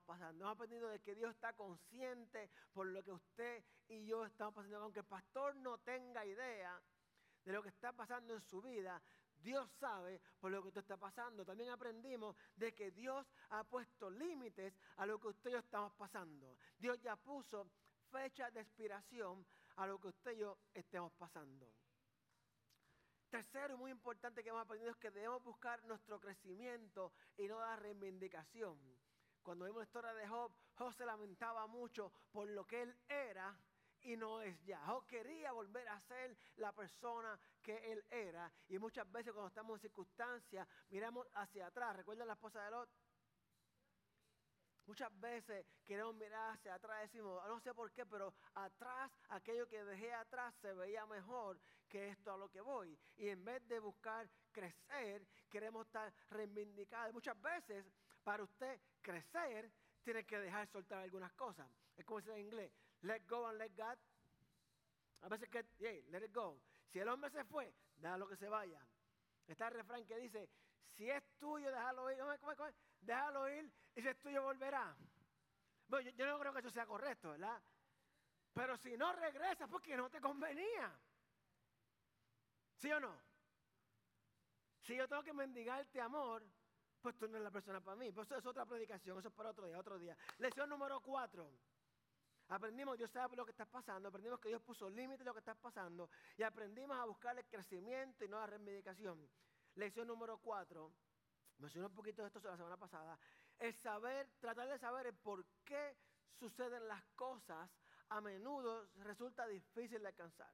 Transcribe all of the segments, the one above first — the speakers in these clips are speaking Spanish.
pasando. Hemos aprendido de que Dios está consciente por lo que usted y yo estamos pasando. Aunque el pastor no tenga idea de lo que está pasando en su vida, Dios sabe por lo que usted está pasando. También aprendimos de que Dios ha puesto límites a lo que usted y yo estamos pasando. Dios ya puso fecha de expiración a lo que usted y yo estemos pasando. Tercero muy importante que hemos aprendido es que debemos buscar nuestro crecimiento y no la reivindicación. Cuando vimos la historia de Job, Job se lamentaba mucho por lo que él era y no es ya. Job quería volver a ser la persona que él era. Y muchas veces cuando estamos en circunstancias, miramos hacia atrás. ¿Recuerdan la esposa de Lot? Muchas veces queremos mirar hacia atrás y decimos, no sé por qué, pero atrás, aquello que dejé atrás se veía mejor que esto a lo que voy. Y en vez de buscar crecer, queremos estar reivindicados. Muchas veces, para usted crecer, tiene que dejar soltar algunas cosas. Es como dice en inglés, let go and let God. A veces que, hey, let it go. Si el hombre se fue, déjalo que se vaya. Está el refrán que dice, si es tuyo, déjalo ir. ¿Cómo, cómo, déjalo ir y si es tuyo volverá. Bueno, yo, no creo que eso sea correcto, ¿verdad? Pero si no regresas porque no te convenía. ¿Sí o no? Si yo tengo que mendigarte amor, pues tú no eres la persona para mí. Pues eso es otra predicación, eso es para otro día, otro día. Lección número cuatro. Aprendimos, Dios sabe lo que está pasando, aprendimos que Dios puso límites a lo que está pasando y aprendimos a buscar el crecimiento y no la remedicación. Lección número cuatro mencioné un poquito de esto la semana pasada, es saber, tratar de saber el por qué suceden las cosas a menudo resulta difícil de alcanzar.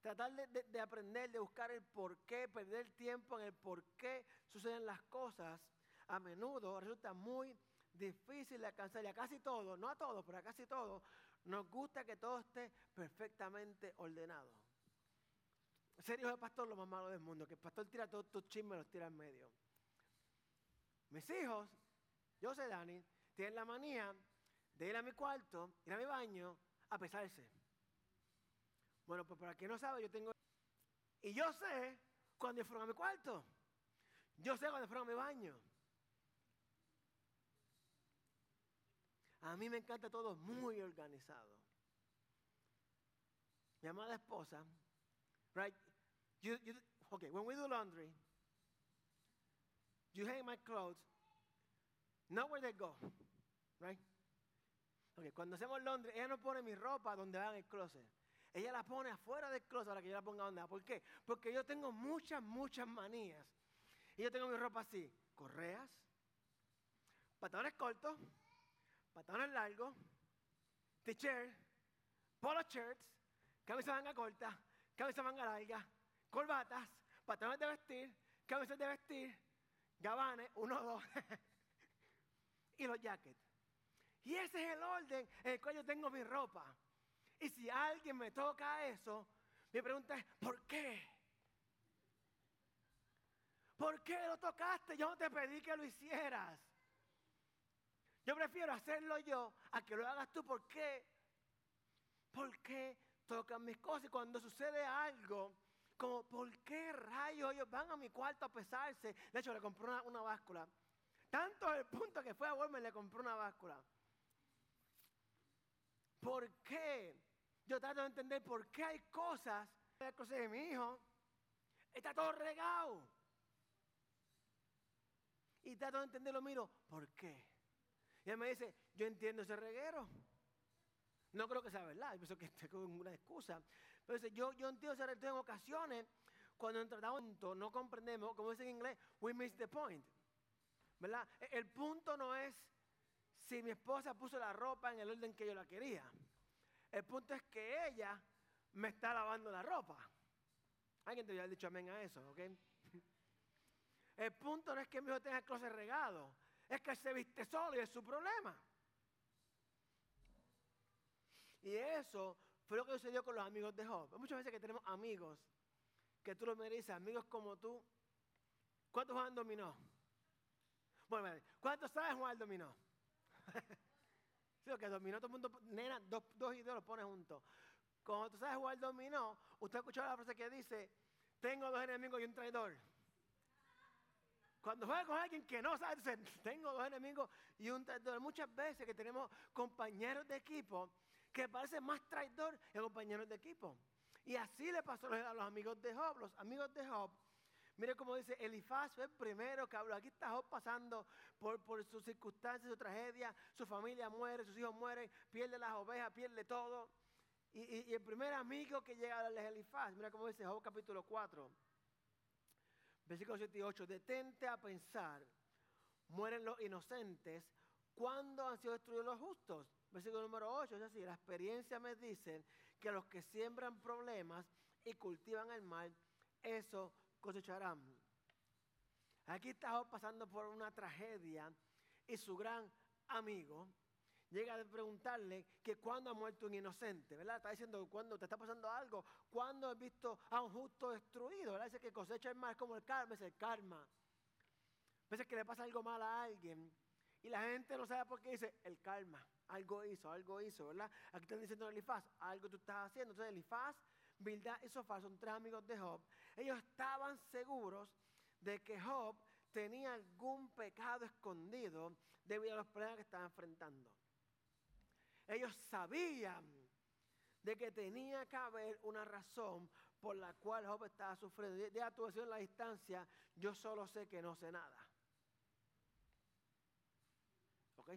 Tratar de, aprender, de buscar el por qué, perder tiempo en el por qué suceden las cosas, a menudo resulta muy difícil de alcanzar. Y a casi todo, no a todos, pero a casi todo, nos gusta que todo esté perfectamente ordenado. Ser hijo de pastor lo más malo del mundo, que el pastor tira todos tus chismes y los tira en medio. Mis hijos, yo sé Dani, tienen la manía de ir a mi cuarto, ir a mi baño, a pesarse. Bueno, pues para quien no sabe, yo tengo... Y yo sé cuando fueron a mi cuarto. Yo sé cuando fueron a mi baño. A mí me encanta todo muy organizado. Mi amada esposa, right? You, okay, when we do laundry, you hang my clothes, not where they go, right? Okay, cuando hacemos Londres, ella no pone mi ropa donde va en el closet. Ella la pone afuera del closet para que yo la ponga donde. ¿Por qué? Porque yo tengo muchas, muchas manías. Y yo tengo mi ropa así, correas, pantalones cortos, pantalones largos, t-shirt, polo shirts, camisa manga corta, camisa manga larga, corbatas, pantalones de vestir, camisas de vestir, gabanes, uno, dos, y los jackets. Y ese es el orden en el cual yo tengo mi ropa. Y si alguien me toca eso, mi pregunta es, ¿por qué? ¿Por qué lo tocaste? Yo no te pedí que lo hicieras. Yo prefiero hacerlo yo a que lo hagas tú. ¿Por qué? ¿Por qué tocan mis cosas? Y cuando sucede algo, como, ¿por qué rayos ellos van a mi cuarto a pesarse? De hecho, le compré una, báscula. Tanto el punto que fue a Walmart le compró una báscula. ¿Por qué? Yo trato de entender por qué hay cosas, las cosas de mi hijo, está todo regado. Y trato de entenderlo, miro, ¿por qué? Y él me dice, yo entiendo ese reguero. No creo que sea verdad, pienso que es una excusa. Pero yo, yo entiendo ese reguero en ocasiones, cuando tratamos, no comprendemos, como dice en inglés, we miss the point. ¿Verdad? El punto no es si mi esposa puso la ropa en el orden que yo la quería. El punto es que ella me está lavando la ropa. Alguien te había dicho amén a eso, ¿ok? El punto no es que mi hijo tenga el closet regado, es que se viste solo y es su problema. Y eso fue lo que sucedió con los amigos de Job. Muchas veces que tenemos amigos, que tú lo me dices, amigos como tú, ¿cuántos juegan dominó? Bueno, ¿cuántos sabes jugar dominó? que dominó todo el mundo, nena, dos, dos los pone juntos. Cuando tú sabes jugar dominó, usted ha escuchado la frase que dice, tengo dos enemigos y un traidor. Cuando juegas con alguien que no sabe, tengo dos enemigos y un traidor. Muchas veces que tenemos compañeros de equipo que parecen más traidor que compañeros de equipo. Y así le pasó a los amigos de Job. Los amigos de Job, mire cómo dice, Elifaz fue el primero que habló. Aquí está Job pasando por, sus circunstancias, su tragedia. Su familia muere, sus hijos mueren, pierde las ovejas, pierde todo. Y, el primer amigo que llega a es Elifaz. Mira cómo dice Job capítulo 4 versículo 7 y 8, detente a pensar, mueren los inocentes, ¿cuándo han sido destruidos los justos? Versículo número 8, es así, la experiencia me dice que los que siembran problemas y cultivan el mal, eso cosecharán. Aquí está pasando por una tragedia y su gran amigo llega a preguntarle que cuando ha muerto un inocente, ¿verdad? Está diciendo cuando te está pasando algo, cuando has visto a un justo destruido, ¿verdad? Dice que cosecha el mal como el karma, es el karma. Veces que le pasa algo mal a alguien y la gente no sabe por qué dice el karma, algo hizo, algo hizo, ¿verdad? Aquí están diciendo Elifaz, algo tú estás haciendo. Entonces Elifaz, Bildad y Sofá son tres amigos de Job. Ellos estaban seguros de que Job tenía algún pecado escondido debido a los problemas que estaba enfrentando. Ellos sabían de que tenía que haber una razón por la cual Job estaba sufriendo. De actuación en la distancia, yo solo sé que no sé nada. ¿Ok?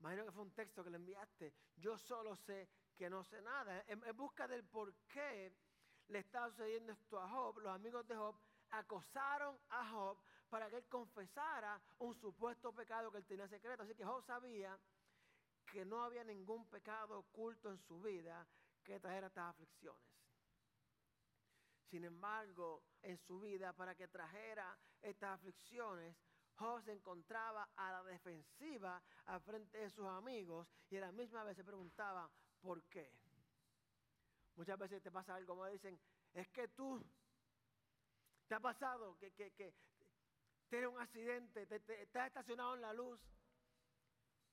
Imagino que fue un texto que le enviaste. Yo solo sé que no sé nada. En, busca del por qué le estaba sucediendo esto a Job, los amigos de Job acosaron a Job para que él confesara un supuesto pecado que él tenía secreto. Así que Job sabía que no había ningún pecado oculto en su vida que trajera estas aflicciones. Sin embargo, en su vida, para que trajera estas aflicciones, Job se encontraba a la defensiva al frente de sus amigos y a la misma vez se preguntaba, ¿por qué? Muchas veces te pasa algo como dicen, es que tú, te ha pasado que, que, tienes un accidente, te, te, estás estacionado en la luz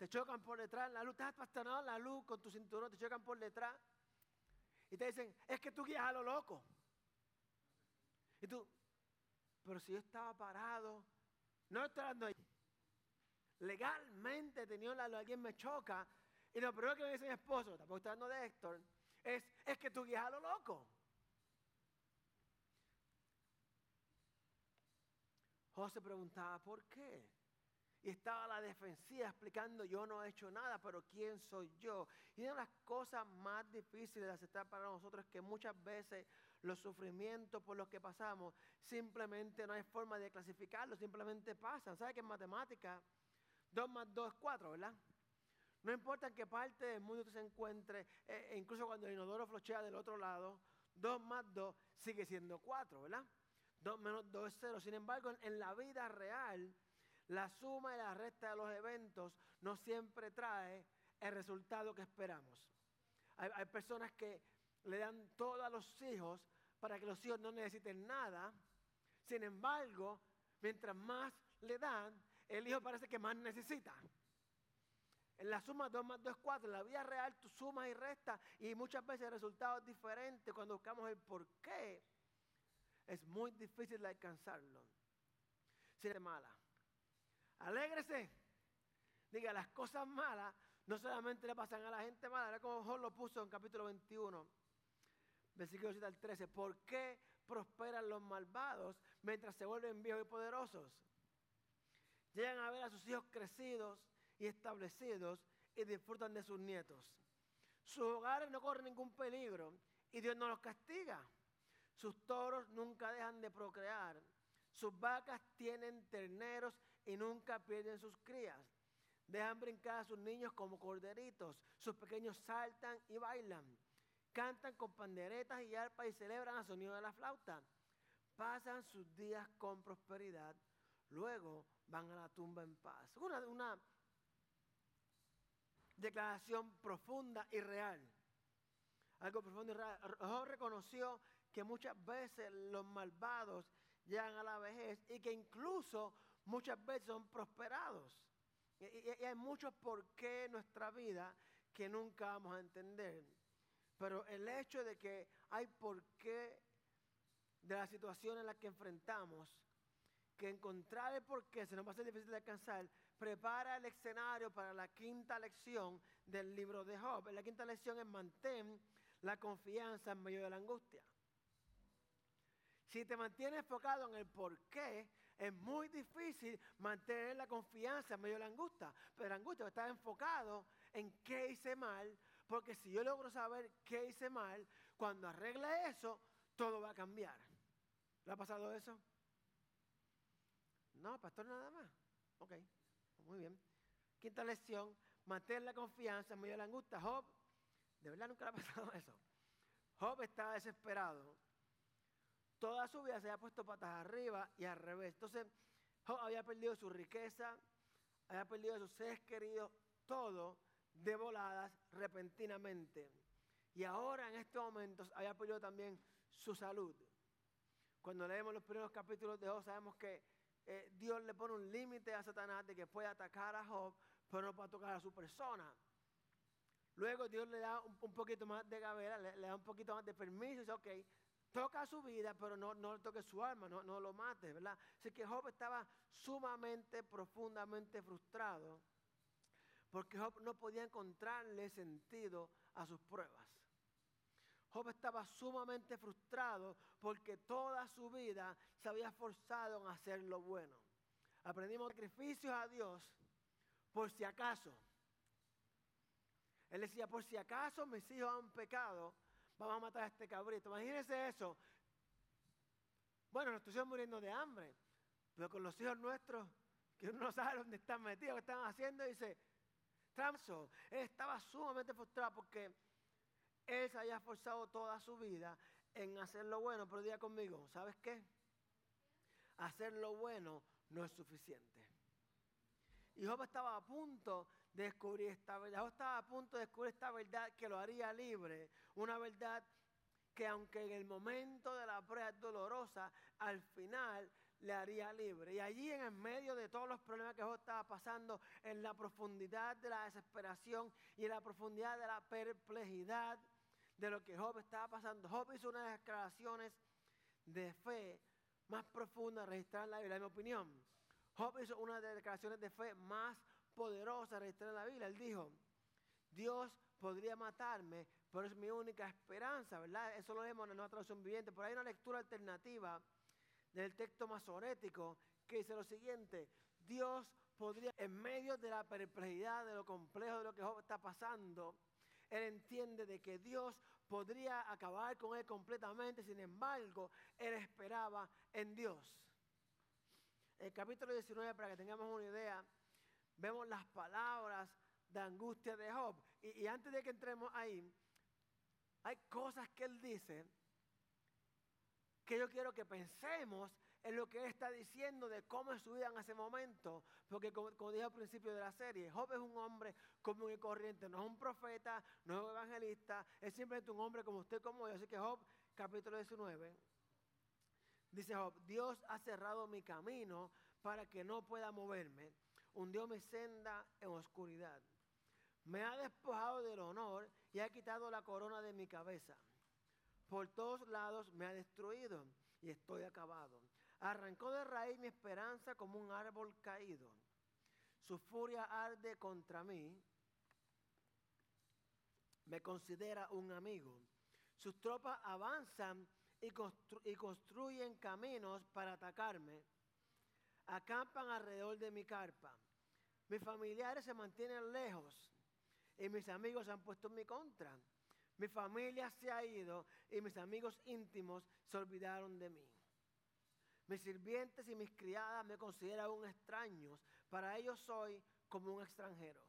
te chocan por detrás, la luz, estás estacionado en la luz con tu cinturón, te chocan por detrás. Y te dicen, es que tú guías a lo loco. Y tú, pero si yo estaba parado, no estoy hablando. Legalmente tenido la luz, alguien me choca. Y lo primero que me dice mi esposo, tampoco estoy hablando de Héctor, es, es que tú guías a lo loco. José preguntaba, ¿por qué? y estaba a la defensiva explicando, yo no he hecho nada, pero ¿quién soy yo? Y una de las cosas más difíciles de aceptar para nosotros es que muchas veces los sufrimientos por los que pasamos, simplemente no hay forma de clasificarlos, simplemente pasan. ¿Sabe que en matemáticas 2 más 2 es 4, verdad? No importa en qué parte del mundo se encuentre, eh, e incluso cuando el inodoro flochea del otro lado, 2 más 2 sigue siendo 4, ¿verdad? 2 menos 2 es 0. Sin embargo, en la vida real, la suma y la resta de los eventos no siempre trae el resultado que esperamos. Hay, personas que le dan todo a los hijos para que los hijos no necesiten nada. Sin embargo, mientras más le dan, el hijo parece que más necesita. En la suma 2 más 2 es 4. En la vida real tú sumas y restas y muchas veces el resultado es diferente. Cuando buscamos el por qué, es muy difícil alcanzarlo. Si es mala. Alégrese. Diga, las cosas malas no solamente le pasan a la gente mala, era como Job lo puso en capítulo 21, versículo 7 al 13. ¿Por qué prosperan los malvados mientras se vuelven viejos y poderosos? Llegan a ver a sus hijos crecidos y establecidos y disfrutan de sus nietos. Sus hogares no corren ningún peligro y Dios no los castiga. Sus toros nunca dejan de procrear. Sus vacas tienen terneros y nunca pierden sus crías. Dejan brincar a sus niños como corderitos. Sus pequeños saltan y bailan. Cantan con panderetas y arpas y celebran a sonido de la flauta. Pasan sus días con prosperidad. Luego van a la tumba en paz. Una, una declaración profunda y real. Algo profundo y real. Job reconoció que muchas veces los malvados llegan a la vejez y que incluso muchas veces son prosperados. Y, hay muchos por qué en nuestra vida que nunca vamos a entender. Pero el hecho de que hay por qué de la situación en la que enfrentamos que encontrar el por qué se nos va a ser difícil de alcanzar, prepara el escenario para la quinta lección del libro de Job. La quinta lección es mantén la confianza en medio de la angustia. Si te mantienes enfocado en el por qué, es muy difícil mantener la confianza en medio de la angustia. Pero la angustia está enfocado en qué hice mal, porque si yo logro saber qué hice mal, cuando arregle eso, todo va a cambiar. ¿Le ha pasado eso? No, pastor, nada más. Ok, muy bien. Quinta lección, mantener la confianza en medio la angustia. Job, de verdad nunca le ha pasado eso. Job estaba desesperado. Toda su vida se había puesto patas arriba y al revés. Entonces, Job había perdido su riqueza, había perdido sus seres queridos, todo de voladas repentinamente. Y ahora en estos momentos había perdido también su salud. Cuando leemos los primeros capítulos de Job sabemos que eh, Dios le pone un límite a Satanás de que puede atacar a Job, pero no puede tocar a su persona. Luego Dios le da un, poquito más de gavera, le, da un poquito más de permiso dice, ok, toca su vida, pero no, no toque su alma, no, no lo mate, ¿verdad? Así que Job estaba sumamente, profundamente frustrado porque Job no podía encontrarle sentido a sus pruebas. Job estaba sumamente frustrado porque toda su vida se había esforzado en hacer lo bueno. Aprendimos sacrificios a Dios por si acaso. Él decía, por si acaso mis hijos han pecado, vamos a matar a este cabrito. Imagínense eso. Bueno, nos estuvimos muriendo de hambre, pero con los hijos nuestros, que uno no sabe dónde están metidos, qué están haciendo, dice, Tramso, él estaba sumamente frustrado porque él se había esforzado toda su vida en hacer lo bueno, pero diga conmigo, ¿sabes qué? Hacer lo bueno no es suficiente. Y Job estaba a punto de descubrir esta verdad. Job estaba a punto de descubrir esta verdad que lo haría libre. Una verdad que aunque en el momento de la prueba es dolorosa, al final le haría libre. Y allí en el medio de todos los problemas que Job estaba pasando, en la profundidad de la desesperación y en la profundidad de la perplejidad de lo que Job estaba pasando, Job hizo unas declaraciones de fe más profundas registradas en la Biblia, en mi opinión. Job hizo una de las declaraciones de fe más poderosas registradas en la Biblia. Él dijo, Dios podría matarme, pero es mi única esperanza, ¿verdad? Eso lo vemos en nueva traducción viviente. Pero hay una lectura alternativa del texto masorético que dice lo siguiente, Dios podría, en medio de la perplejidad, de lo complejo de lo que Job está pasando, él entiende de que Dios podría acabar con él completamente, sin embargo, él esperaba en Dios. El capítulo 19, para que tengamos una idea, vemos las palabras de angustia de Job. Y, y antes de que entremos ahí, hay cosas que él dice que yo quiero que pensemos en lo que él está diciendo de cómo es su vida en ese momento. Porque como, dije al principio de la serie, Job es un hombre común y corriente, no es un profeta, no es un evangelista, es simplemente un hombre como usted, como yo. Así que Job, capítulo 19, dice Job, Dios ha cerrado mi camino para que no pueda moverme, hundió mi senda en oscuridad. Me ha despojado del honor y ha quitado la corona de mi cabeza. Por todos lados me ha destruido y estoy acabado. Arrancó de raíz mi esperanza como un árbol caído. Su furia arde contra mí. Me considera un amigo. Sus tropas avanzan y, y construyen caminos para atacarme. Acampan alrededor de mi carpa. Mis familiares se mantienen lejos y mis amigos se han puesto en mi contra. Mi familia se ha ido y mis amigos íntimos se olvidaron de mí. Mis sirvientes y mis criadas me consideran un extraño. Para ellos soy como un extranjero.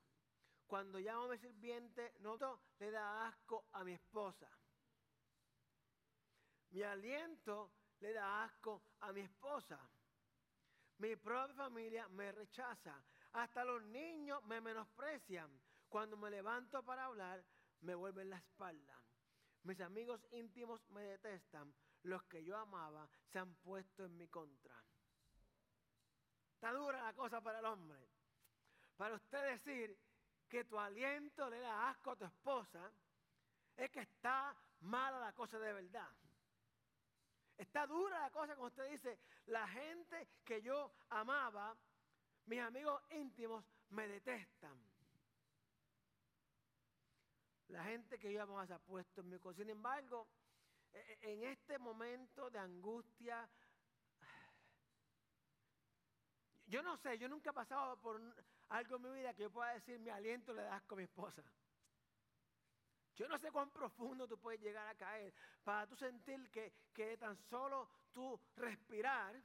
Cuando llamo a mi sirviente, no le da asco a mi esposa. Mi aliento le da asco a mi esposa. Mi propia familia me rechaza. Hasta los niños me menosprecian. Cuando me levanto para hablar, me vuelven la espalda. Mis amigos íntimos me detestan. Los que yo amaba se han puesto en mi contra. Está dura la cosa para el hombre. Para usted decir que tu aliento le da asco a tu esposa, es que está mala la cosa de verdad. Está dura la cosa cuando usted dice, la gente que yo amaba, mis amigos íntimos, me detestan. La gente que se ha puesto en mi corazón. Sin embargo, e, e, en este momento de angustia, yo no sé, yo nunca he pasado por algo en mi vida que yo pueda decir, mi aliento le das con mi esposa. Yo no sé cuán profundo tú puedes llegar a caer para tú sentir que, que tan solo tú respirar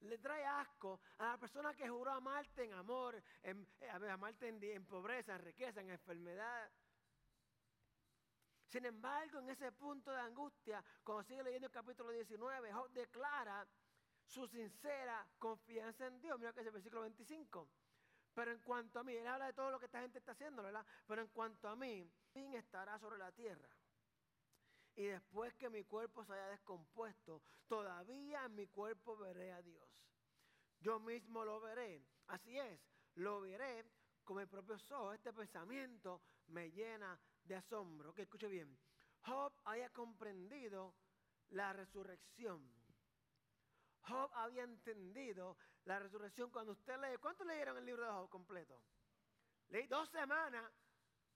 le trae asco a la persona que juró amarte en amor, en, eh, amarte en, en pobreza, en riqueza, en enfermedad. Sin embargo, en ese punto de angustia, cuando sigue leyendo el capítulo 19, Job declara su sincera confianza en Dios. Mira que es el versículo 25. Pero en cuanto a mí, él habla de todo lo que esta gente está haciendo, ¿verdad? Pero en cuanto a mí, fin estará sobre la tierra. Y después que mi cuerpo se haya descompuesto, todavía en mi cuerpo veré a Dios. Yo mismo lo veré. Así es, lo veré con mis propios ojos. Este pensamiento me llena de asombro. Que escuche bien. Job haya comprendido la resurrección. Job había entendido la resurrección cuando usted lee. ¿Cuánto leyeron el libro de Job completo? Leí dos semanas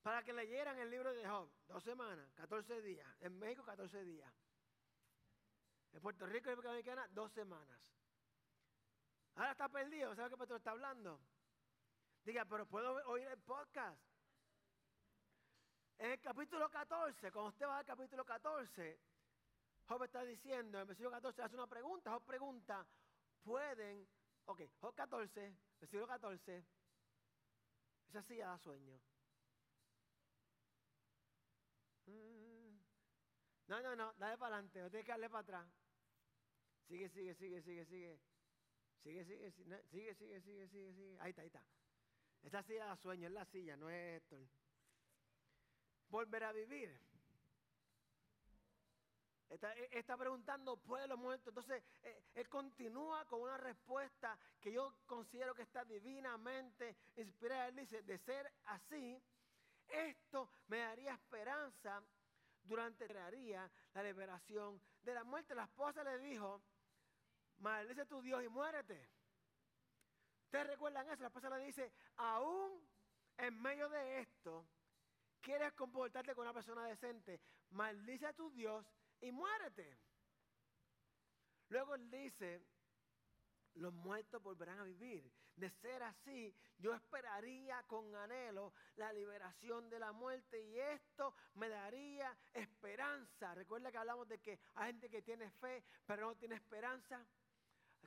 para que leyeran el libro de Job. Dos semanas, 14 días. En México, 14 días. En Puerto Rico y República Dominicana, dos semanas. Ahora está perdido, ¿sabe qué pastor está hablando? Diga, pero puedo oír el podcast. En el capítulo 14, cuando usted va al capítulo 14, Job está diciendo, en el versículo 14 hace una pregunta. Job pregunta, ¿pueden? Ok, Job 14, versículo 14. Esa silla da sueño. Mm. No, no, no, dale para adelante, no tienes que darle para atrás. Sigue, sigue, sigue, sigue, sigue. Sigue, sigue, sigue, sigue, sigue, sigue, sigue. Ahí está, ahí está. Esa silla da sueño, es la silla, no es esto volver a vivir. Está, e, está, preguntando pueblo muerto. Entonces, eh, él continúa con una respuesta que yo considero que está divinamente inspirada. Él dice, de ser así, esto me daría esperanza durante la liberación de la muerte. La esposa le dijo, maldice tu Dios y muérete. ¿Ustedes recuerdan eso? La esposa le dice, aún en medio de esto, quieres comportarte con una persona decente, maldice a tu Dios y muérete. Luego él dice, los muertos volverán a vivir. De ser así, yo esperaría con anhelo la liberación de la muerte y esto me daría esperanza. Recuerda que hablamos de que hay gente que tiene fe, pero no tiene esperanza.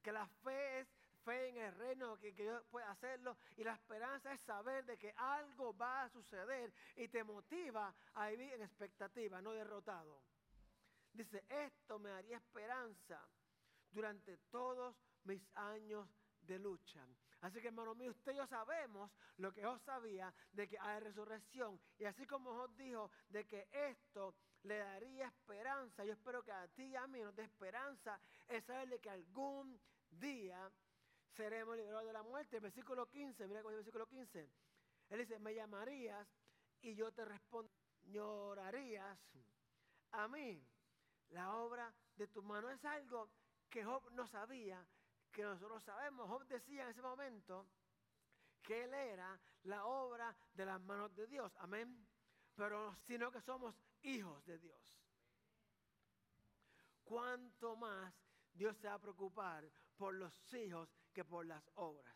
Que la fe es fe en el reino, que, Dios puede hacerlo. Y la esperanza es saber de que algo va a suceder y te motiva a vivir en expectativa, no derrotado. Dice, esto me daría esperanza durante todos mis años de lucha. Así que hermano mío, usted y yo sabemos lo que Dios sabía de que hay resurrección. Y así como Dios dijo de que esto le daría esperanza, yo espero que a ti y a mí nos dé esperanza, es saber de que algún día seremos liberados de la muerte. Versículo 15, mira con el versículo 15. Él dice, me llamarías y yo te respondo, llorarías a mí. La obra de tu mano es algo que Job no sabía, que nosotros sabemos. Job decía en ese momento que él era la obra de las manos de Dios. Amén. Pero sino que somos hijos de Dios. ¿Cuánto más Dios se va a preocupar por los hijos que por las obras.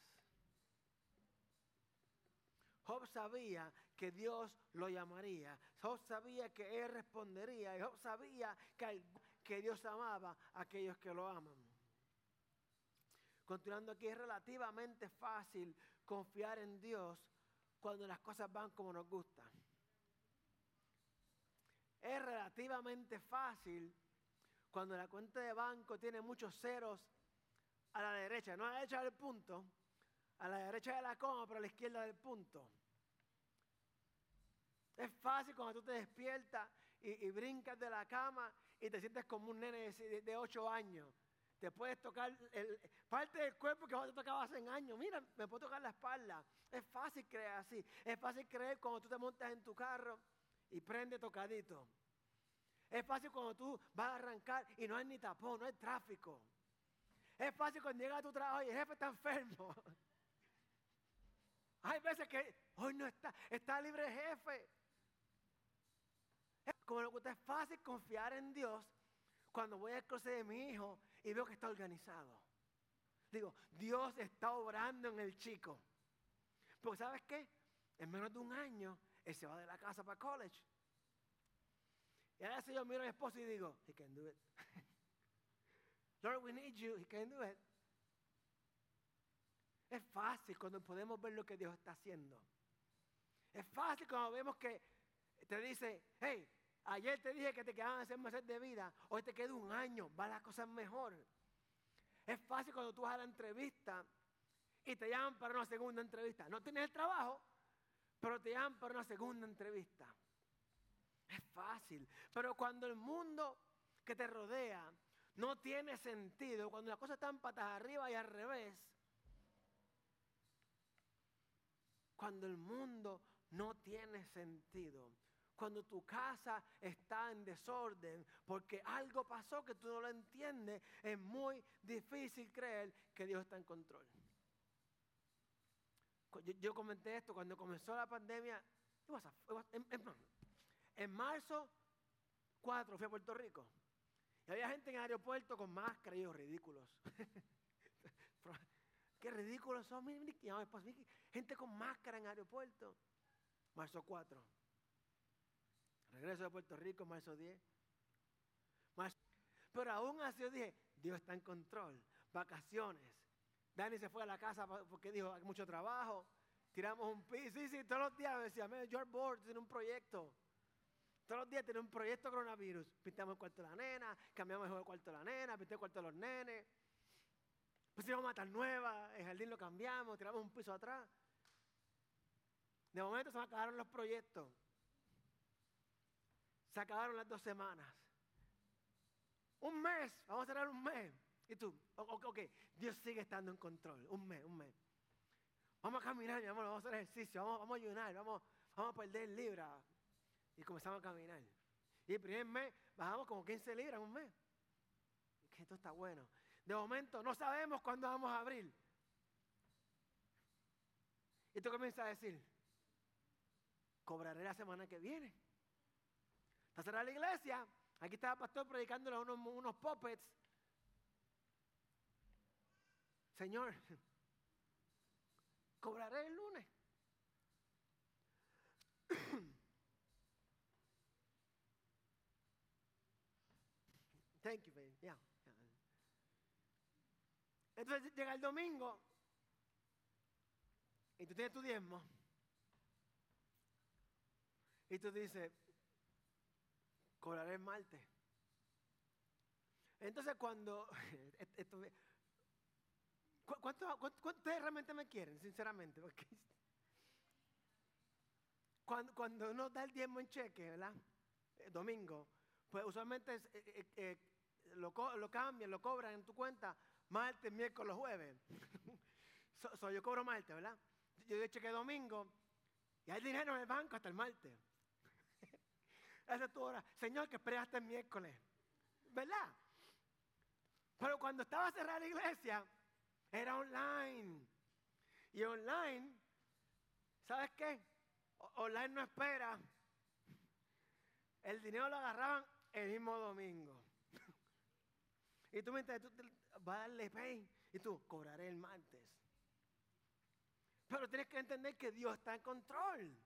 Job sabía que Dios lo llamaría. Job sabía que él respondería. Y Job sabía que, Dios amaba a aquellos que lo aman. Continuando aquí, es relativamente fácil confiar en Dios cuando las cosas van como nos gustan. Es relativamente fácil cuando la cuenta de banco tiene muchos ceros a la derecha, no a la derecha del punto, a la derecha de la coma, pero a la izquierda del punto. Es fácil cuando tú te despiertas y, brincas de la cama y te sientes como un nene de, 8 años. Te puedes tocar parte del cuerpo que vos te tocabas hace años. Mira, me puedo tocar la espalda. Es fácil creer así. Es fácil creer cuando tú te montas en tu carro y prende tocadito. Es fácil cuando tú vas a arrancar y no hay ni tapón, no hay tráfico. Es fácil cuando llega a tu trabajo y el jefe está enfermo. Hay veces que hoy no está, está libre el jefe. Como lo que es fácil confiar en Dios cuando voy al closet de mi hijo y veo que está organizado. Digo, Dios está obrando en el chico. Porque ¿sabes qué? En menos de un año, él se va de la casa para college. Y a veces yo miro a mi esposo y digo, he can do it. Lord, we need you, he can do it. Es fácil cuando podemos ver lo que Dios está haciendo. Es fácil cuando vemos que te dice, hey, ayer te dije que te quedaban hacer meses de vida, hoy te queda un año, va las cosas mejor. Es fácil cuando tú vas a la entrevista y te llaman para una segunda entrevista. No tienes el trabajo, pero te llaman para una segunda entrevista. Es fácil. Pero cuando el mundo que te rodea no tiene sentido, cuando las cosas están patas arriba y al revés, cuando el mundo no tiene sentido, cuando tu casa está en desorden, porque algo pasó que tú no lo entiendes, es muy difícil creer que Dios está en control. Yo, comenté esto cuando comenzó la pandemia. En, marzo 4 fui a Puerto Rico. Y había gente en el aeropuerto con máscara y yo, ridículos. Qué ridículos son. Gente con máscara en el aeropuerto. Marzo 4. Regreso de Puerto Rico, marzo 10. Pero aún así yo dije, Dios está en control. Vacaciones. Dani se fue a la casa porque dijo, hay mucho trabajo. Tiramos un piso. Sí, sí, todos los días decía, George Board tiene un proyecto. Todos los días tiene un proyecto coronavirus. Pintamos el cuarto de la nena, cambiamos el cuarto de la nena, pintamos el cuarto de los nenes. Pusimos matas nuevas, el jardín lo cambiamos, tiramos un piso atrás. De momento se acabaron los proyectos. Se acabaron las dos semanas. Un mes, vamos a cerrar un mes. Y tú, ok, ok, Dios sigue estando en control. Un mes, un mes. Vamos a caminar, mi amor, vamos a hacer ejercicio, vamos, vamos a ayunar, vamos, vamos a perder libras. Y comenzamos a caminar. Y el primer mes bajamos como 15 libras en un mes. Que esto está bueno. De momento no sabemos cuándo vamos a abrir. Y tú comienzas a decir, cobraré la semana que viene. Está cerrada la iglesia. Aquí estaba el pastor predicándole unos, unos puppets. Señor, cobraré el lunes. Thank you, baby. Yeah, Entonces llega el domingo y tú tienes tu diezmo. Y tú dices, cobraré el martes. Entonces cuando, ¿cuánto, ustedes realmente me quieren, sinceramente? cuando, cuando uno da el diezmo en cheque, ¿verdad? El domingo, pues usualmente eh, eh, eh, lo, cambian, lo cobran en tu cuenta martes, miércoles, jueves. so, yo cobro martes, ¿verdad? Yo de cheque domingo y hay dinero en el banco hasta el martes. Esa es tu hora. Señor, que esperé hasta el miércoles. ¿Verdad? Pero cuando estaba cerrada la iglesia, era online. Y online, ¿sabes qué? Online no espera. El dinero lo agarraban el mismo domingo. Y tú dices, tú vas a darle pay. Y tú, cobraré el martes. Pero tienes que entender que Dios está en control.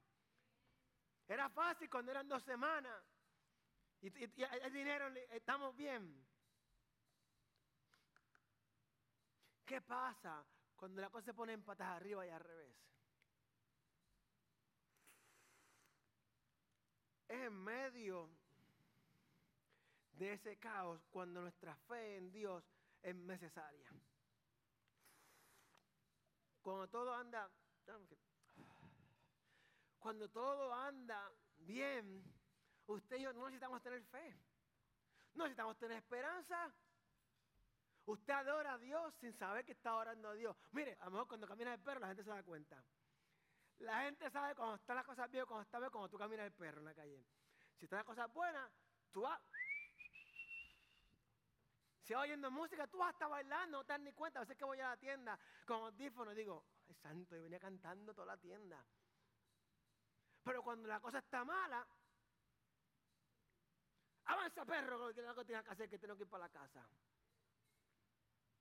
Era fácil cuando eran dos semanas. Y, hay dinero, estamos bien. ¿Qué pasa cuando la cosa se pone en patas arriba y al revés? Es en medio de ese caos cuando nuestra fe en Dios es necesaria. Cuando todo anda, cuando todo anda bien, usted y yo no necesitamos tener fe. No necesitamos tener esperanza. Usted adora a Dios sin saber que está orando a Dios. Mire, a lo mejor cuando camina el perro la gente se da cuenta. La gente sabe cuando están las cosas bien, cuando está bien, cuando tú caminas el perro en la calle. Si están las cosas buenas, tú vas, oyendo música, tú vas a estar bailando, no te das ni cuenta. A veces que voy a la tienda con audífonos digo, ay santo, y venía cantando toda la tienda. Pero cuando la cosa está mala, avanza perro, que lo que tienes que hacer, que tengo que ir para la casa.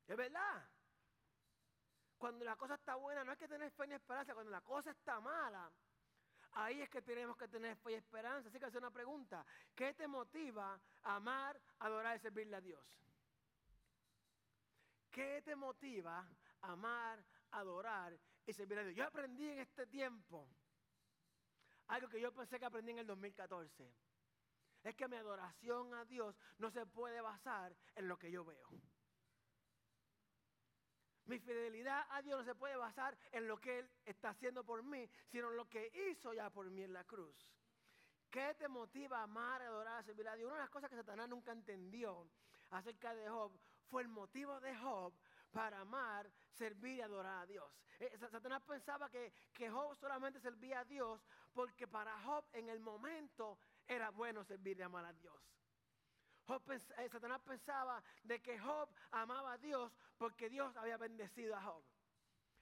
Es verdad. Cuando la cosa está buena, no hay que tener fe ni esperanza. Cuando la cosa está mala, ahí es que tenemos que tener fe y esperanza. Así que hacer una pregunta. ¿Qué te motiva a amar, adorar y servirle a Dios? ¿Qué te motiva a amar, adorar y servirle a Dios? Yo aprendí en este tiempo algo que yo pensé que aprendí en el 2014. Es que mi adoración a Dios no se puede basar en lo que yo veo. Mi fidelidad a Dios no se puede basar en lo que Él está haciendo por mí, sino en lo que hizo ya por mí en la cruz. ¿Qué te motiva a amar, adorar, servir a Dios? Una de las cosas que Satanás nunca entendió acerca de Job fue el motivo de Job para amar, servir y adorar a Dios. Eh, Satanás pensaba que, que Job solamente servía a Dios porque para Job en el momento era bueno servir y amar a Dios. Eh, Satanás pensaba de que Job amaba a Dios porque Dios había bendecido a Job.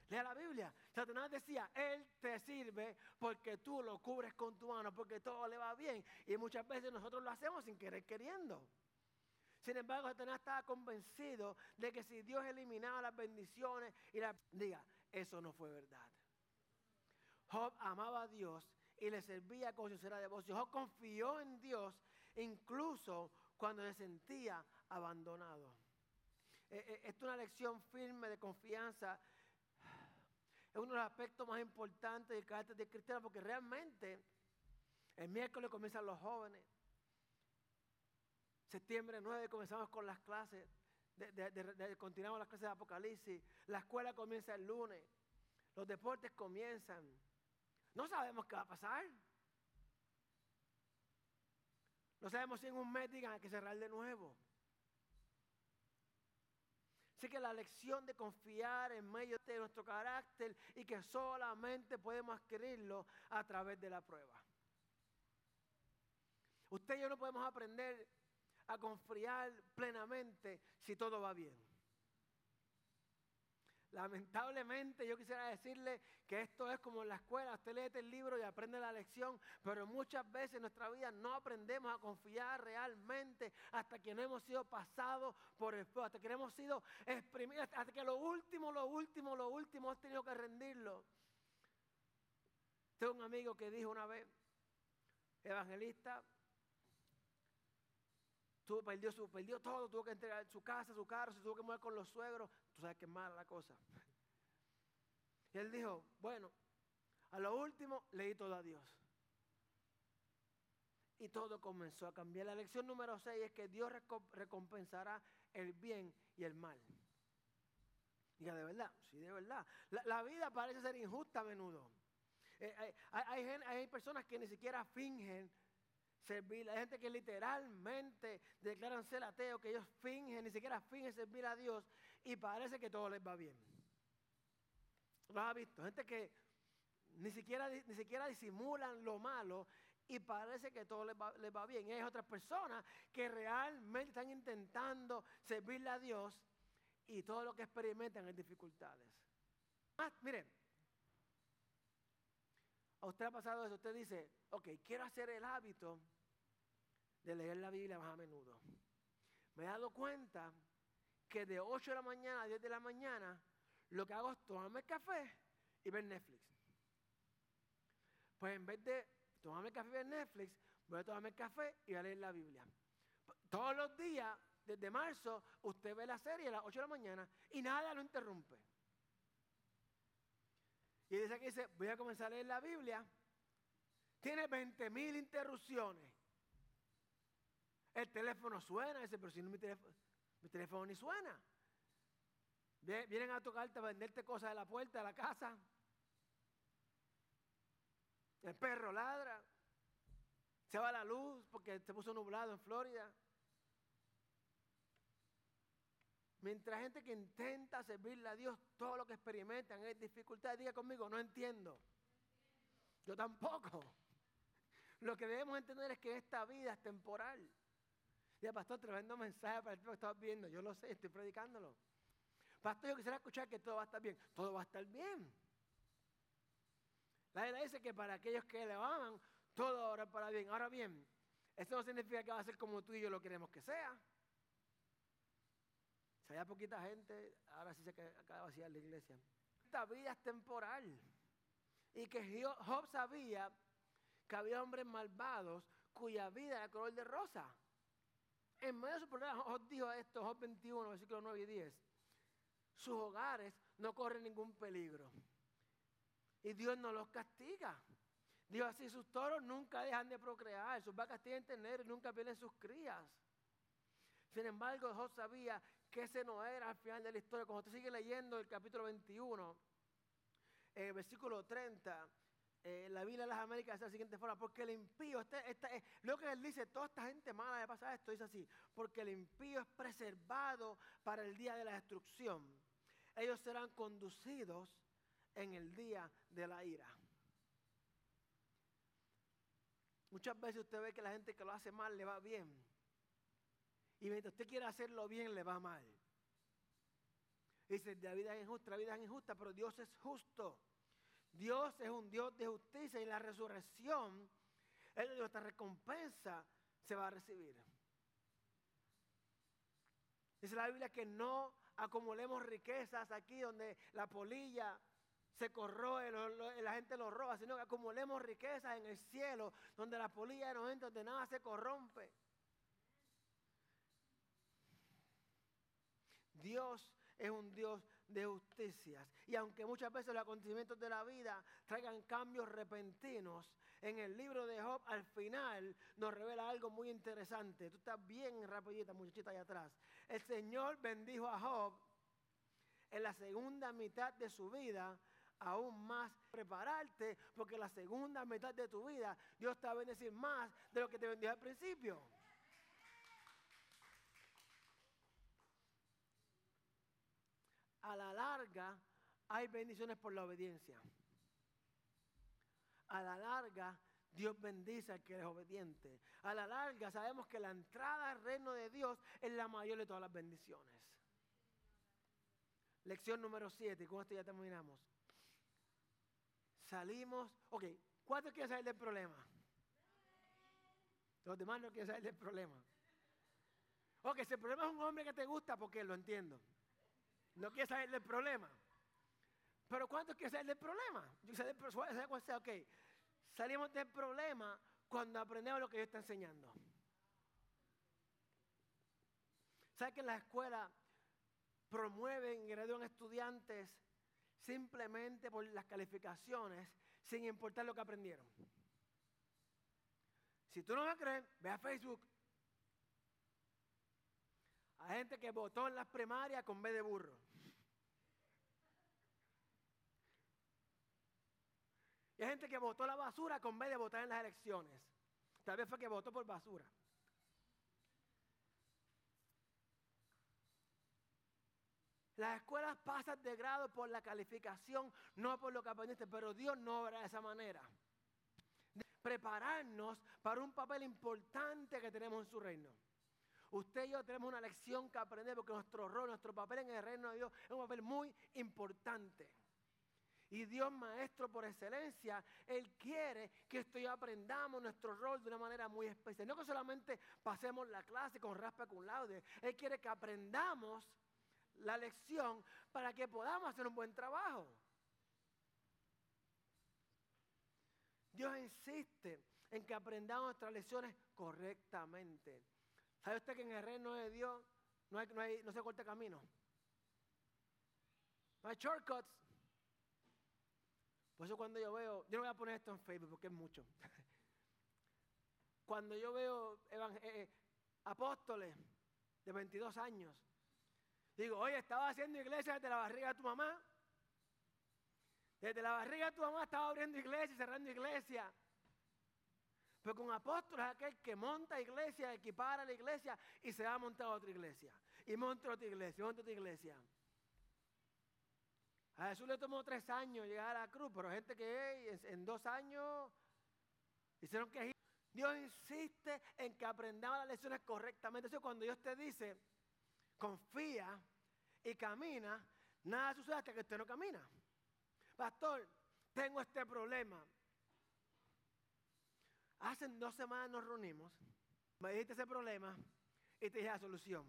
Lea la Biblia. Satanás decía, Él te sirve porque tú lo cubres con tu mano, porque todo le va bien. Y muchas veces nosotros lo hacemos sin querer queriendo. Sin embargo, Satanás estaba convencido de que si Dios eliminaba las bendiciones y la... Diga, eso no fue verdad. Job amaba a Dios y le servía con sincera devoción. Job confió en Dios incluso cuando se sentía abandonado. Eh, eh, es una lección firme de confianza. Es uno de los aspectos más importantes del carácter de cristiano porque realmente el miércoles comienzan los jóvenes. Septiembre 9 comenzamos con las clases, continuamos las clases de Apocalipsis. La escuela comienza el lunes. Los deportes comienzan. No sabemos qué va a pasar. No sabemos si en un mes digan hay que cerrar de nuevo. Así que la lección de confiar en medio de nuestro carácter y que solamente podemos adquirirlo a través de la prueba. Usted y yo no podemos aprender a confiar plenamente si todo va bien. Lamentablemente yo quisiera decirle que esto es como en la escuela, usted lee el libro y aprende la lección, pero muchas veces en nuestra vida no aprendemos a confiar realmente hasta que no hemos sido pasados por el fuego, hasta que no hemos sido exprimidos, hasta que lo último, lo último, lo último hemos tenido que rendirlo. Tengo un amigo que dijo una vez, evangelista, tuvo, perdió, su, perdió todo, tuvo que entregar su casa, su carro, se tuvo que mover con los suegros. Tú sabes que es mala la cosa. Y él dijo, bueno, a lo último leí todo a Dios. Y todo comenzó a cambiar. La lección número 6 es que Dios recompensará el bien y el mal. Diga, de verdad, sí, de verdad. La, vida parece ser injusta a menudo. Eh, hay, hay, personas que ni siquiera fingen servir. Hay gente que literalmente declaran ser ateo, que ellos fingen, ni siquiera fingen servir a Dios y parece que todo les va bien. ¿Lo has visto? Gente que ni siquiera, ni siquiera disimulan lo malo y parece que todo les va, les va bien. Y hay otras personas que realmente están intentando servirle a Dios y todo lo que experimentan es dificultades. Miren, usted ha pasado eso, usted dice, ok, quiero hacer el hábito de leer la Biblia más a menudo. Me he dado cuenta que de 8 de la mañana a 10 de la mañana lo que hago es tomarme café y ver Netflix. Pues en vez de tomarme café y ver Netflix, voy a tomarme café y a leer la Biblia. Todos los días, desde marzo, usted ve la serie a las 8 de la mañana y nada lo interrumpe. Y dice que dice, voy a comenzar a leer la Biblia. Tiene 20 mil interrupciones. El teléfono suena, dice, pero si no mi teléfono, mi teléfono ni suena. Vienen a tocarte a venderte cosas de la puerta de la casa. El perro ladra. Se va la luz porque se puso nublado en Florida. Mientras gente que intenta servirle a Dios, todo lo que experimentan es dificultad. Diga conmigo, no entiendo. Yo tampoco. Lo que debemos entender es que esta vida es temporal. Ya, pastor, tremendo mensaje para el que estás viendo. Yo lo sé, estoy predicándolo. Pastor, yo quisiera escuchar que todo va a estar bien. Todo va a estar bien. La Biblia dice que para aquellos que le aman, todo ahora para bien. Ahora bien, eso no significa que va a ser como tú y yo lo queremos que sea. Había poquita gente, ahora sí se acaba de vaciar la iglesia. Esta vida es temporal. Y que Job sabía que había hombres malvados cuya vida era color de rosa. En medio de su problema, Job dijo esto, Job 21, versículos 9 y 10. Sus hogares no corren ningún peligro. Y Dios no los castiga. Dios así, sus toros nunca dejan de procrear, sus vacas tienen tener y nunca pierden sus crías. Sin embargo, Job sabía que ese no era al final de la historia. Cuando usted sigue leyendo el capítulo 21, el versículo 30, eh, la Biblia de las Américas es de la siguiente forma, porque el impío, este, lo que él dice, toda esta gente mala de pasar esto, dice así, porque el impío es preservado para el día de la destrucción. Ellos serán conducidos en el día de la ira. Muchas veces usted ve que la gente que lo hace mal le va bien. Y mientras usted quiere hacerlo bien, le va mal. Dice, la vida es injusta, la vida es injusta, pero Dios es justo. Dios es un Dios de justicia y la resurrección es nuestra recompensa se va a recibir. Dice la Biblia que no acumulemos riquezas aquí donde la polilla se corroe, la gente lo roba, sino que acumulemos riquezas en el cielo, donde la polilla no entra, donde nada se corrompe. Dios es un Dios de justicias. Y aunque muchas veces los acontecimientos de la vida traigan cambios repentinos, en el libro de Job al final nos revela algo muy interesante. Tú estás bien rapidita, muchachita allá atrás. El Señor bendijo a Job en la segunda mitad de su vida aún más prepararte, porque la segunda mitad de tu vida Dios te va a bendecir más de lo que te bendijo al principio. A la larga hay bendiciones por la obediencia. A la larga Dios bendice al que es obediente. A la larga sabemos que la entrada al reino de Dios es la mayor de todas las bendiciones. Lección número 7, con esto ya terminamos. Salimos, ok, ¿cuántos quieren salir del problema? Los demás no quieren salir del problema. Ok, si el problema es un hombre que te gusta, porque lo entiendo. No quieres salir del problema. Pero ¿cuántos quieren salir del problema? Yo sé sea, ok. Salimos del problema cuando aprendemos lo que Dios está enseñando. ¿Sabes que en la escuela promueven y gradúan estudiantes simplemente por las calificaciones, sin importar lo que aprendieron. Si tú no me crees, ve a Facebook. Hay gente que votó en las primarias con B de burro. Y hay gente que votó la basura con B de votar en las elecciones. Tal vez fue que votó por basura. Las escuelas pasan de grado por la calificación, no por lo que aprendiste, pero Dios no obra de esa manera. Prepararnos para un papel importante que tenemos en su reino. Usted y yo tenemos una lección que aprender porque nuestro rol, nuestro papel en el reino de Dios es un papel muy importante. Y Dios maestro por excelencia, Él quiere que esto aprendamos nuestro rol de una manera muy especial. No que solamente pasemos la clase con raspa con laude. Él quiere que aprendamos la lección para que podamos hacer un buen trabajo. Dios insiste en que aprendamos nuestras lecciones correctamente. ¿Sabe usted que en el reino de Dios no, hay, no, hay, no se corta camino? No hay shortcuts. Por eso cuando yo veo, yo no voy a poner esto en Facebook porque es mucho. Cuando yo veo eh, eh, apóstoles de 22 años Digo, oye, estaba haciendo iglesia desde la barriga de tu mamá. Desde la barriga de tu mamá estaba abriendo iglesia y cerrando iglesia. Pero con apóstoles aquel que monta iglesia, equipara la iglesia y se va a montar otra iglesia. Y monta otra iglesia, monta otra iglesia. A Jesús le tomó tres años llegar a la cruz, pero gente que en, dos años hicieron que Dios insiste en que aprendamos las lecciones correctamente. Cuando Dios te dice, confía y camina, nada sucede hasta que usted no camina. Pastor, tengo este problema. Hace dos semanas nos reunimos, me dijiste ese problema y te dije la solución.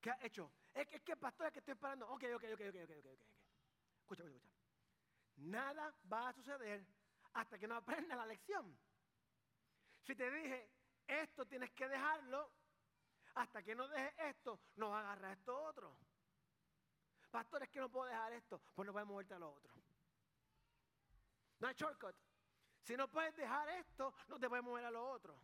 ¿Qué has hecho? Es que, es que pastor, es que estoy esperando. Ok, ok, ok, ok, ok, ok. Escucha, escucha, escucha. Nada va a suceder hasta que no aprendas la lección. Si te dije, esto tienes que dejarlo, hasta que no dejes esto, no vas a agarrar esto otro. Pastor, es que no puedo dejar esto, pues no puedes moverte a lo otro. No hay shortcut. Si no puedes dejar esto, no te puedes mover a lo otro.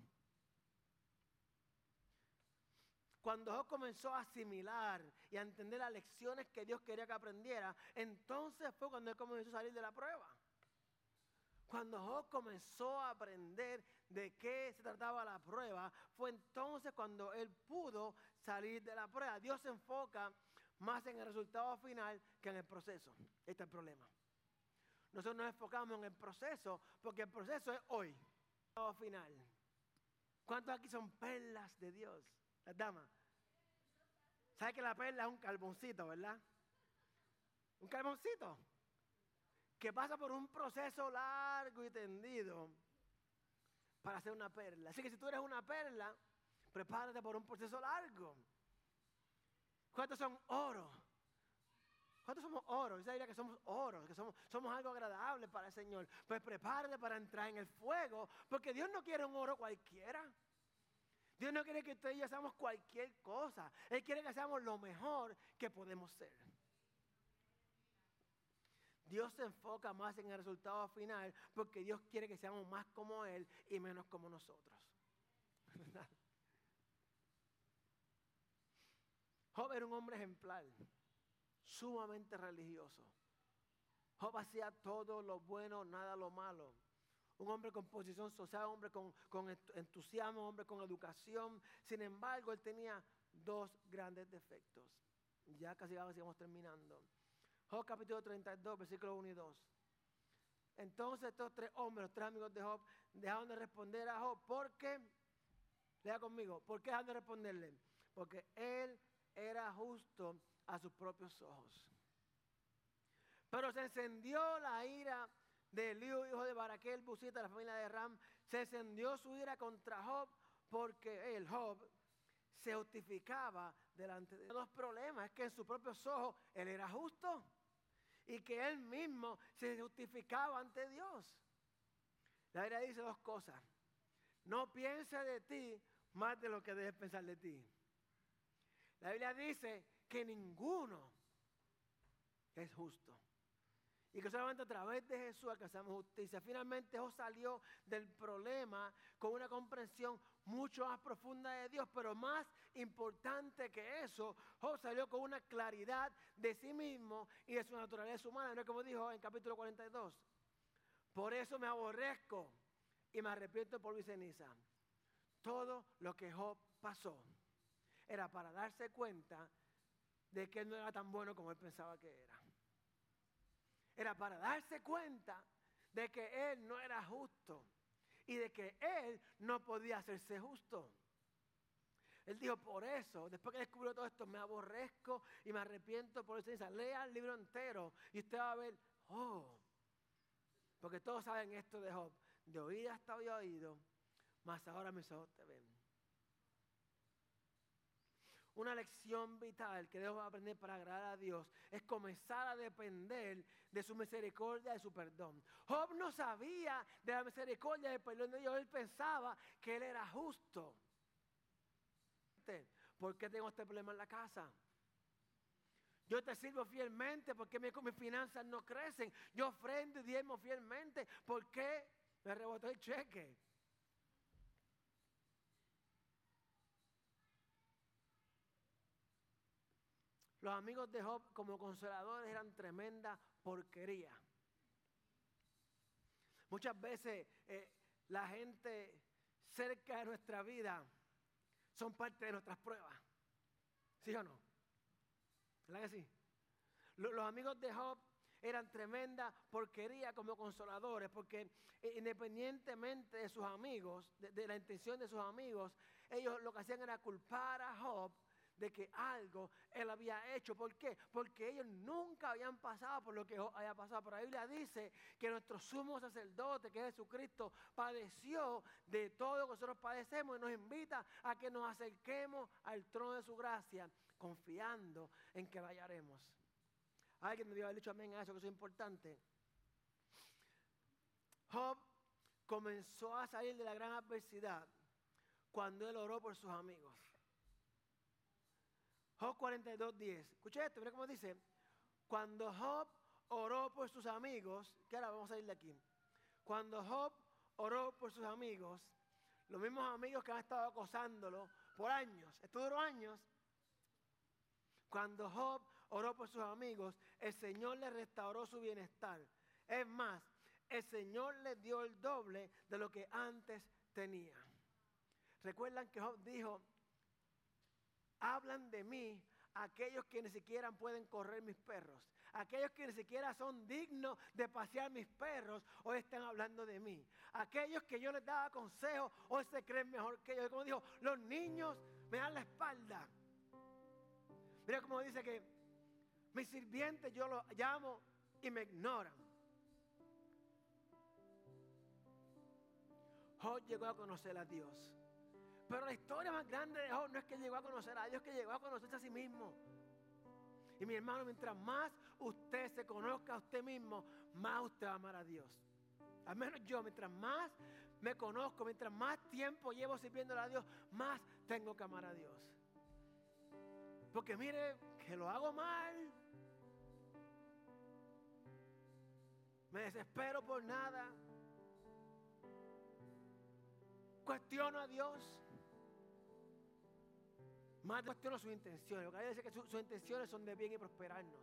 Cuando Job comenzó a asimilar y a entender las lecciones que Dios quería que aprendiera, entonces fue cuando él comenzó a salir de la prueba. Cuando Job comenzó a aprender de qué se trataba la prueba, fue entonces cuando él pudo salir de la prueba. Dios se enfoca más en el resultado final que en el proceso. Este es el problema. Nosotros nos enfocamos en el proceso porque el proceso es hoy, final. ¿Cuántos aquí son perlas de Dios? Las damas. ¿Sabe que la perla es un carboncito, verdad? Un carboncito que pasa por un proceso largo y tendido para hacer una perla. Así que si tú eres una perla, prepárate por un proceso largo. ¿Cuántos son oro? ¿Cuántos somos oro? Yo diría que somos oro, que somos, somos algo agradable para el Señor. Pues prepárate para entrar en el fuego, porque Dios no quiere un oro cualquiera. Dios no quiere que usted y yo seamos cualquier cosa. Él quiere que seamos lo mejor que podemos ser. Dios se enfoca más en el resultado final porque Dios quiere que seamos más como Él y menos como nosotros. Job era un hombre ejemplar, sumamente religioso. Job hacía todo lo bueno, nada lo malo un hombre con posición social, un hombre con, entusiasmo, un hombre con educación. Sin embargo, él tenía dos grandes defectos. Ya casi vamos terminando. Job capítulo 32, versículo 1 y 2. Entonces estos tres hombres, los tres amigos de Job, dejaron de responder a Job porque, lea conmigo, ¿por qué dejaron de responderle? Porque él era justo a sus propios ojos. Pero se encendió la ira de Eliú, hijo de Baraquel, busita de la familia de Ram, se encendió su ira contra Job porque el Job se justificaba delante de Los problemas es que en sus propios ojos él era justo y que él mismo se justificaba ante Dios. La Biblia dice dos cosas. No piense de ti más de lo que debes pensar de ti. La Biblia dice que ninguno es justo. Y que solamente a través de Jesús alcanzamos justicia. Finalmente Job salió del problema con una comprensión mucho más profunda de Dios, pero más importante que eso, Job salió con una claridad de sí mismo y de su naturaleza humana, no es como dijo en capítulo 42. Por eso me aborrezco y me arrepiento por mi ceniza. Todo lo que Job pasó era para darse cuenta de que él no era tan bueno como él pensaba que era era para darse cuenta de que él no era justo y de que él no podía hacerse justo. Él dijo, por eso, después que descubrió todo esto, me aborrezco y me arrepiento por eso. Lea el libro entero y usted va a ver, oh, porque todos saben esto de Job. De oído hasta hoy oído, más ahora mis ojos te ven. Una lección vital que debemos aprender para agradar a Dios es comenzar a depender de su misericordia, de su perdón. Job no sabía de la misericordia, del perdón de Dios. Él pensaba que él era justo. ¿Por qué tengo este problema en la casa? Yo te sirvo fielmente porque mis finanzas no crecen. Yo ofrendo y diezmo fielmente. ¿Por qué me rebotó el cheque? Los amigos de Job como consoladores eran tremenda porquería. Muchas veces eh, la gente cerca de nuestra vida son parte de nuestras pruebas. ¿Sí o no? ¿Verdad que sí? Los, amigos de Job eran tremenda porquería como consoladores, porque independientemente de sus amigos, de, la intención de sus amigos, ellos lo que hacían era culpar a Job de que algo él había hecho. ¿Por qué? Porque ellos nunca habían pasado por lo que había pasado. Pero la Biblia dice que nuestro sumo sacerdote, que es Jesucristo, padeció de todo lo que nosotros padecemos y nos invita a que nos acerquemos al trono de su gracia, confiando en que vayaremos. Alguien me había dicho amén a eso, que eso es importante. Job comenzó a salir de la gran adversidad cuando él oró por sus amigos. Job 42, 10. Escucha esto, mira cómo dice. Cuando Job oró por sus amigos, que ahora vamos a ir de aquí. Cuando Job oró por sus amigos, los mismos amigos que han estado acosándolo por años, esto duró años. Cuando Job oró por sus amigos, el Señor le restauró su bienestar. Es más, el Señor le dio el doble de lo que antes tenía. Recuerdan que Job dijo, hablan de mí aquellos que ni siquiera pueden correr mis perros. Aquellos que ni siquiera son dignos de pasear mis perros, hoy están hablando de mí. Aquellos que yo les daba consejos, hoy se creen mejor que yo. Como dijo, los niños me dan la espalda. Mira cómo dice que mis sirvientes yo los llamo y me ignoran. Job llegó a conocer a Dios. Pero la historia más grande de Job no es que llegó a conocer a Dios, que llegó a conocerse a sí mismo. Y mi hermano, mientras más usted se conozca a usted mismo, más usted va a amar a Dios. Al menos yo, mientras más me conozco, mientras más tiempo llevo sirviéndole a Dios, más tengo que amar a Dios. Porque mire, que lo hago mal. Me desespero por nada. Cuestiono a Dios. Más cuestiono sus intenciones. Lo que hay decir que sus intenciones son de bien y prosperarnos.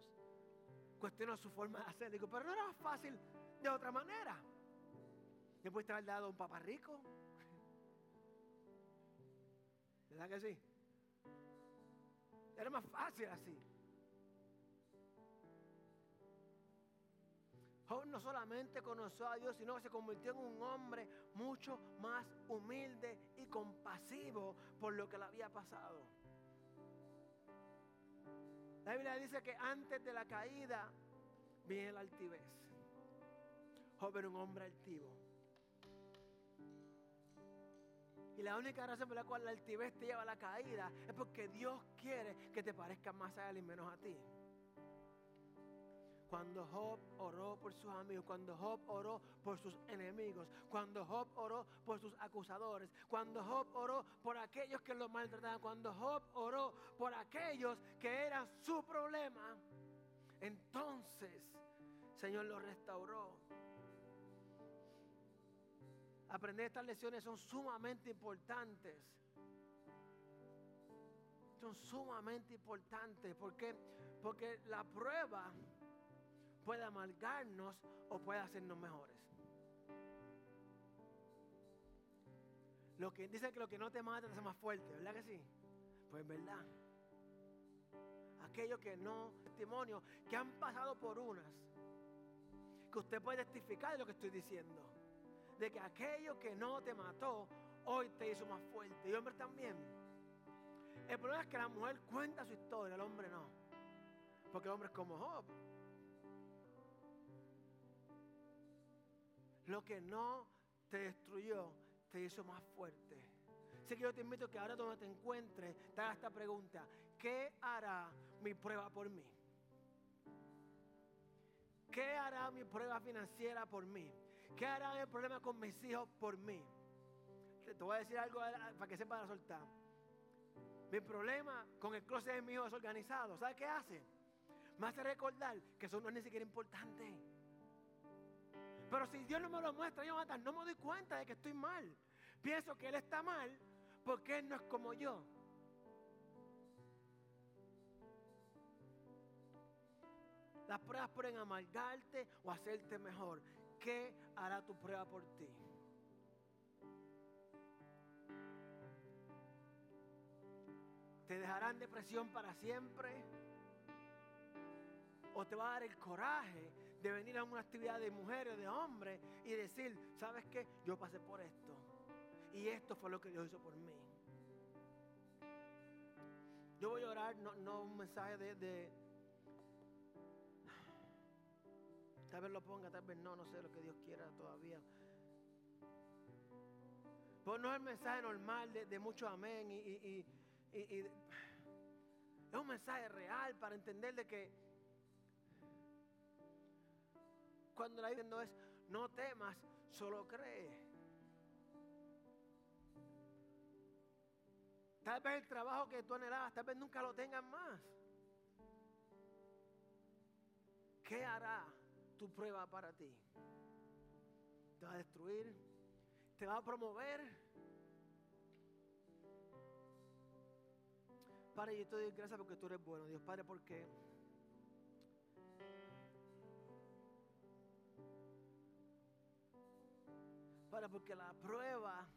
Cuestiono su forma de hacer. Digo, pero no era fácil de otra manera. ¿Me puede haber dado un papá rico? ¿Verdad que sí? Era más fácil así. Job no solamente conoció a Dios, sino que se convirtió en un hombre mucho más humilde y compasivo por lo que le había pasado. La Biblia dice que antes de la caída viene la altivez. Job era un hombre altivo. Y la única razón por la cual la altivez te lleva a la caída es porque Dios quiere que te parezcas más a Él y menos a ti. Cuando Job oró por sus amigos, cuando Job oró por sus enemigos, cuando Job oró por sus acusadores, cuando Job oró por aquellos que lo maltrataban, cuando Job oró por aquellos que eran su problema, entonces Señor lo restauró. Aprender estas lecciones son sumamente importantes. Son sumamente importantes. ¿Por qué? Porque la prueba puede amargarnos o puede hacernos mejores. Lo que dicen que lo que no te mata te hace más fuerte, ¿verdad que sí? Pues verdad. Aquellos que no, testimonio, que han pasado por unas, que usted puede testificar de lo que estoy diciendo de que aquello que no te mató, hoy te hizo más fuerte. Y hombre también. El problema es que la mujer cuenta su historia, el hombre no. Porque el hombre es como Job. Lo que no te destruyó, te hizo más fuerte. Así que yo te invito a que ahora donde te encuentres, te hagas esta pregunta. ¿Qué hará mi prueba por mí? ¿Qué hará mi prueba financiera por mí? ¿Qué harán el problema con mis hijos por mí? Te, voy a decir algo para que sepan soltar. Mi problema con el closet de mi hijo es organizado. ¿Sabe qué hace? Me hace recordar que eso no es ni siquiera importante. Pero si Dios no me lo muestra, yo no me doy cuenta de que estoy mal. Pienso que Él está mal porque Él no es como yo. Las pruebas pueden amargarte o hacerte mejor. ¿Qué hará tu prueba por ti? ¿Te dejarán depresión para siempre? ¿O te va a dar el coraje de venir a una actividad de mujeres de hombres y decir, ¿sabes qué? Yo pasé por esto. Y esto fue lo que Dios hizo por mí. Yo voy a orar, no, un mensaje de, Tal vez lo ponga, tal vez no, no sé lo que Dios quiera todavía. Pues no es el mensaje normal de, de mucho amén y, es un mensaje real para entender de que cuando la Biblia no es no temas, solo cree. Tal vez el trabajo que tú anhelabas, tal vez nunca lo tengas más. ¿Qué hará tu prueba para ti? ¿Te va a destruir? ¿Te va a promover? Padre, yo te doy gracias porque tú eres bueno, Dios Padre, porque Padre, porque la prueba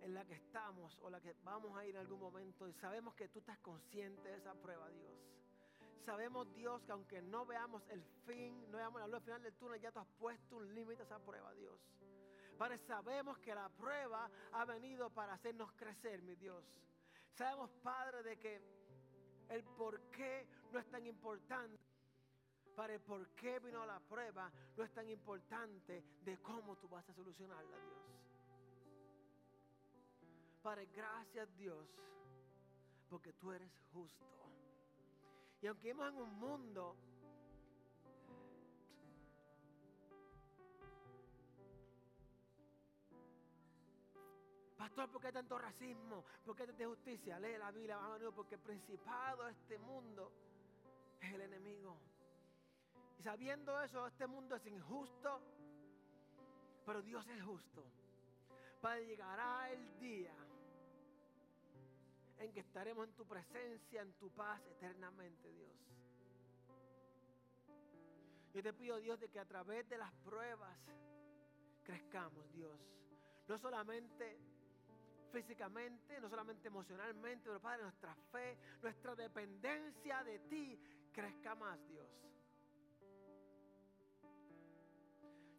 en la que estamos o la que vamos a ir en algún momento. Y sabemos que tú estás consciente de esa prueba, Dios. Sabemos, Dios, que aunque no veamos el fin, no veamos la luz al final del túnel, ya tú has puesto un límite a esa prueba, Dios. Padre, sabemos que la prueba ha venido para hacernos crecer, mi Dios. Sabemos, Padre, de que el por qué no es tan importante. Padre, por qué vino la prueba no es tan importante de cómo tú vas a solucionarla, Dios. Padre, gracias Dios, porque tú eres justo. Y aunque vivimos en un mundo Pastor, ¿por qué tanto racismo? ¿Por qué tanta injusticia? Lee la Biblia, porque el principado de este mundo es el enemigo. Sabiendo eso, este mundo es injusto, pero Dios es justo. Padre, llegará el día en que estaremos en tu presencia, en tu paz eternamente, Dios. Yo te pido, Dios, de que a través de las pruebas crezcamos, Dios. No solamente físicamente, no solamente emocionalmente, pero Padre, nuestra fe, nuestra dependencia de ti crezca más, Dios.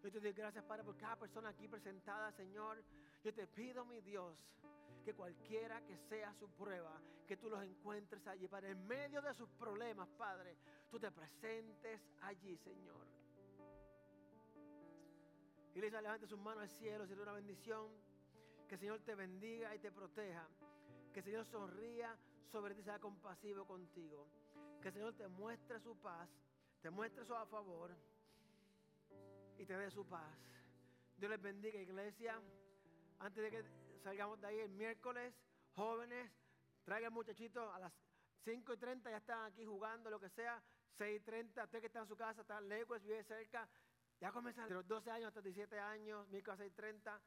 Yo te doy gracias, Padre, por cada persona aquí presentada, Señor. Yo te pido, mi Dios, que cualquiera que sea su prueba, que tú los encuentres allí, para en medio de sus problemas, Padre, tú te presentes allí, Señor. Iglesia, levante sus manos al cielo, será una bendición. Que el Señor te bendiga y te proteja. Que el Señor sonría sobre ti, sea compasivo contigo. Que el Señor te muestre su paz, te muestre su favor y te dé su paz. Dios les bendiga, iglesia. Antes de que salgamos de ahí el miércoles, jóvenes, traigan muchachitos a las 5 y 30 ya están aquí jugando, lo que sea, 6 y 30, usted que está en su casa, está lejos, vive cerca, ya comienzan de los 12 años hasta 17 años, miércoles 6 y 30.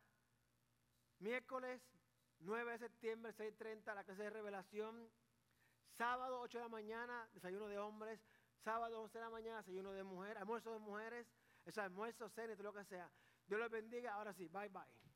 Miércoles 9 de septiembre, 6 y 30, la clase de revelación. Sábado 8 de la mañana, desayuno de hombres. Sábado 11 de la mañana, desayuno de mujeres, almuerzo de mujeres. Eso almuerzo, cena y todo lo que sea. Dios los bendiga. Ahora sí, bye bye.